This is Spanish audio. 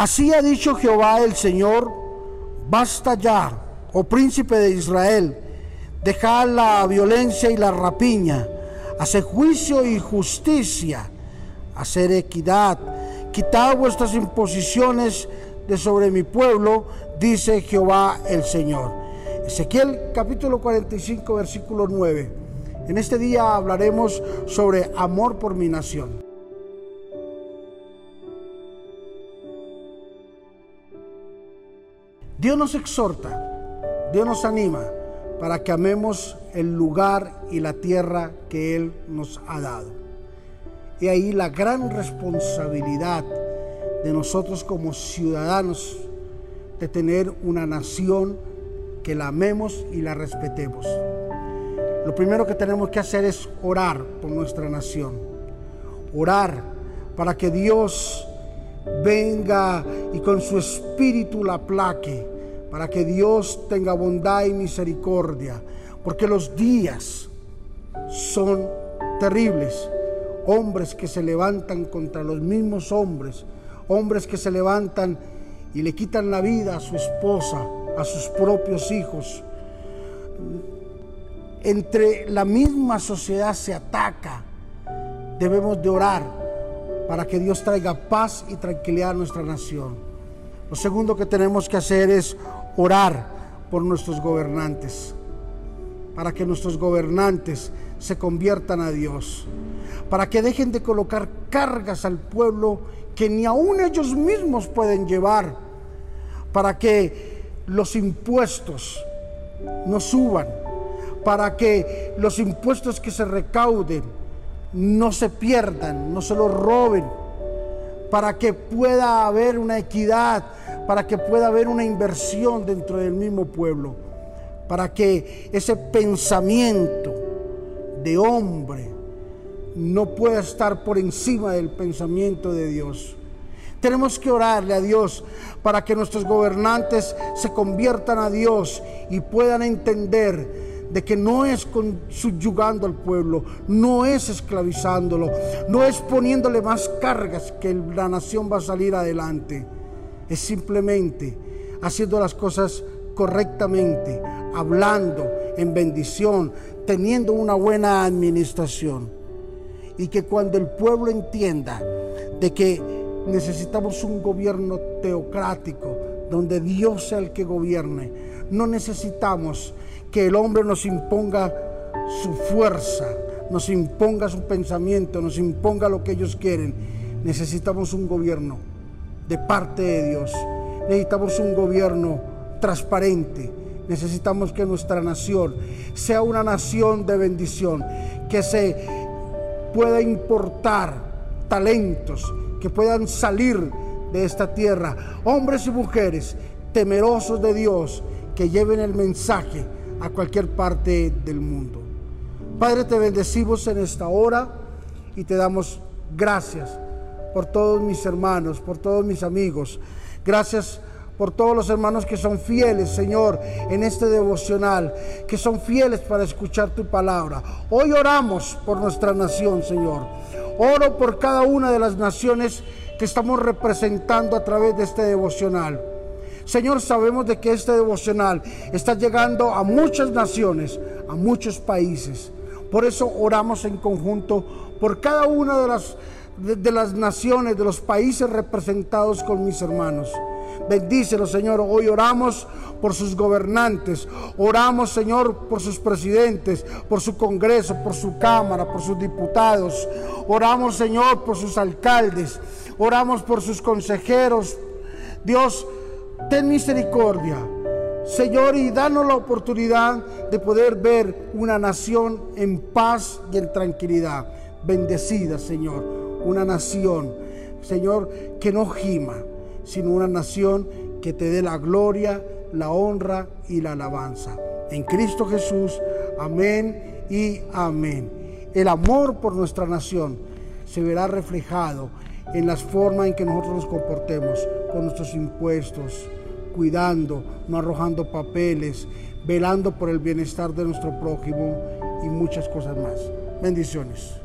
Así ha dicho Jehová el Señor, basta ya, oh príncipe de Israel, dejad la violencia y la rapiña, hacer juicio y justicia, hacer equidad, quitad vuestras imposiciones de sobre mi pueblo, dice Jehová el Señor. Ezequiel capítulo 45, versículo 9. En este día hablaremos sobre amor por mi nación. Dios nos exhorta, Dios nos anima para que amemos el lugar y la tierra que Él nos ha dado. Y ahí la gran responsabilidad de nosotros como ciudadanos de tener una nación que la amemos y la respetemos. Lo primero que tenemos que hacer es orar por nuestra nación. Orar para que Dios venga y con su espíritu la plaque, para que Dios tenga bondad y misericordia, porque los días son terribles. Hombres que se levantan contra los mismos hombres, hombres que se levantan y le quitan la vida a su esposa, a sus propios hijos. Entre la misma sociedad se ataca. Debemos de orar para que Dios traiga paz y tranquilidad a nuestra nación. Lo segundo que tenemos que hacer es orar por nuestros gobernantes, para que nuestros gobernantes se conviertan a Dios, para que dejen de colocar cargas al pueblo que ni aún ellos mismos pueden llevar, para que los impuestos no suban, para que los impuestos que se recauden no se pierdan, no se los roben, para que pueda haber una equidad, para que pueda haber una inversión dentro del mismo pueblo, para que ese pensamiento de hombre no pueda estar por encima del pensamiento de Dios. Tenemos que orarle a Dios para que nuestros gobernantes se conviertan a Dios y puedan entender de que no es subyugando al pueblo, no es esclavizándolo, no es poniéndole más cargas que la nación va a salir adelante. Es simplemente haciendo las cosas correctamente, hablando en bendición, teniendo una buena administración. Y que cuando el pueblo entienda de que necesitamos un gobierno teocrático, donde Dios sea el que gobierne, no necesitamos que el hombre nos imponga su fuerza, nos imponga su pensamiento, nos imponga lo que ellos quieren. Necesitamos un gobierno de parte de Dios. Necesitamos un gobierno transparente. Necesitamos que nuestra nación sea una nación de bendición, que se pueda importar talentos, que puedan salir de esta tierra, hombres y mujeres temerosos de Dios, que lleven el mensaje a cualquier parte del mundo. Padre, te bendecimos en esta hora y te damos gracias por todos mis hermanos, por todos mis amigos. Gracias por todos los hermanos que son fieles, Señor, en este devocional, que son fieles para escuchar tu palabra. Hoy oramos por nuestra nación, Señor. Oro por cada una de las naciones que estamos representando a través de este devocional. Señor, sabemos de que este devocional está llegando a muchas naciones, a muchos países. Por eso oramos en conjunto por cada una de las, de, las naciones, de los países representados con mis hermanos. Bendícelo, Señor. Hoy oramos por sus gobernantes. Oramos, Señor, por sus presidentes, por su Congreso, por su Cámara, por sus diputados. Oramos, Señor, por sus alcaldes. Oramos por sus consejeros. Dios, ten misericordia, Señor, y danos la oportunidad de poder ver una nación en paz y en tranquilidad. Bendecida, Señor, una nación, Señor, que no gima, sino una nación que te dé la gloria, la honra y la alabanza. En Cristo Jesús, amén y amén. El amor por nuestra nación se verá reflejado en las formas en que nosotros nos comportemos con nuestros impuestos, cuidando, no arrojando papeles, velando por el bienestar de nuestro prójimo y muchas cosas más. Bendiciones.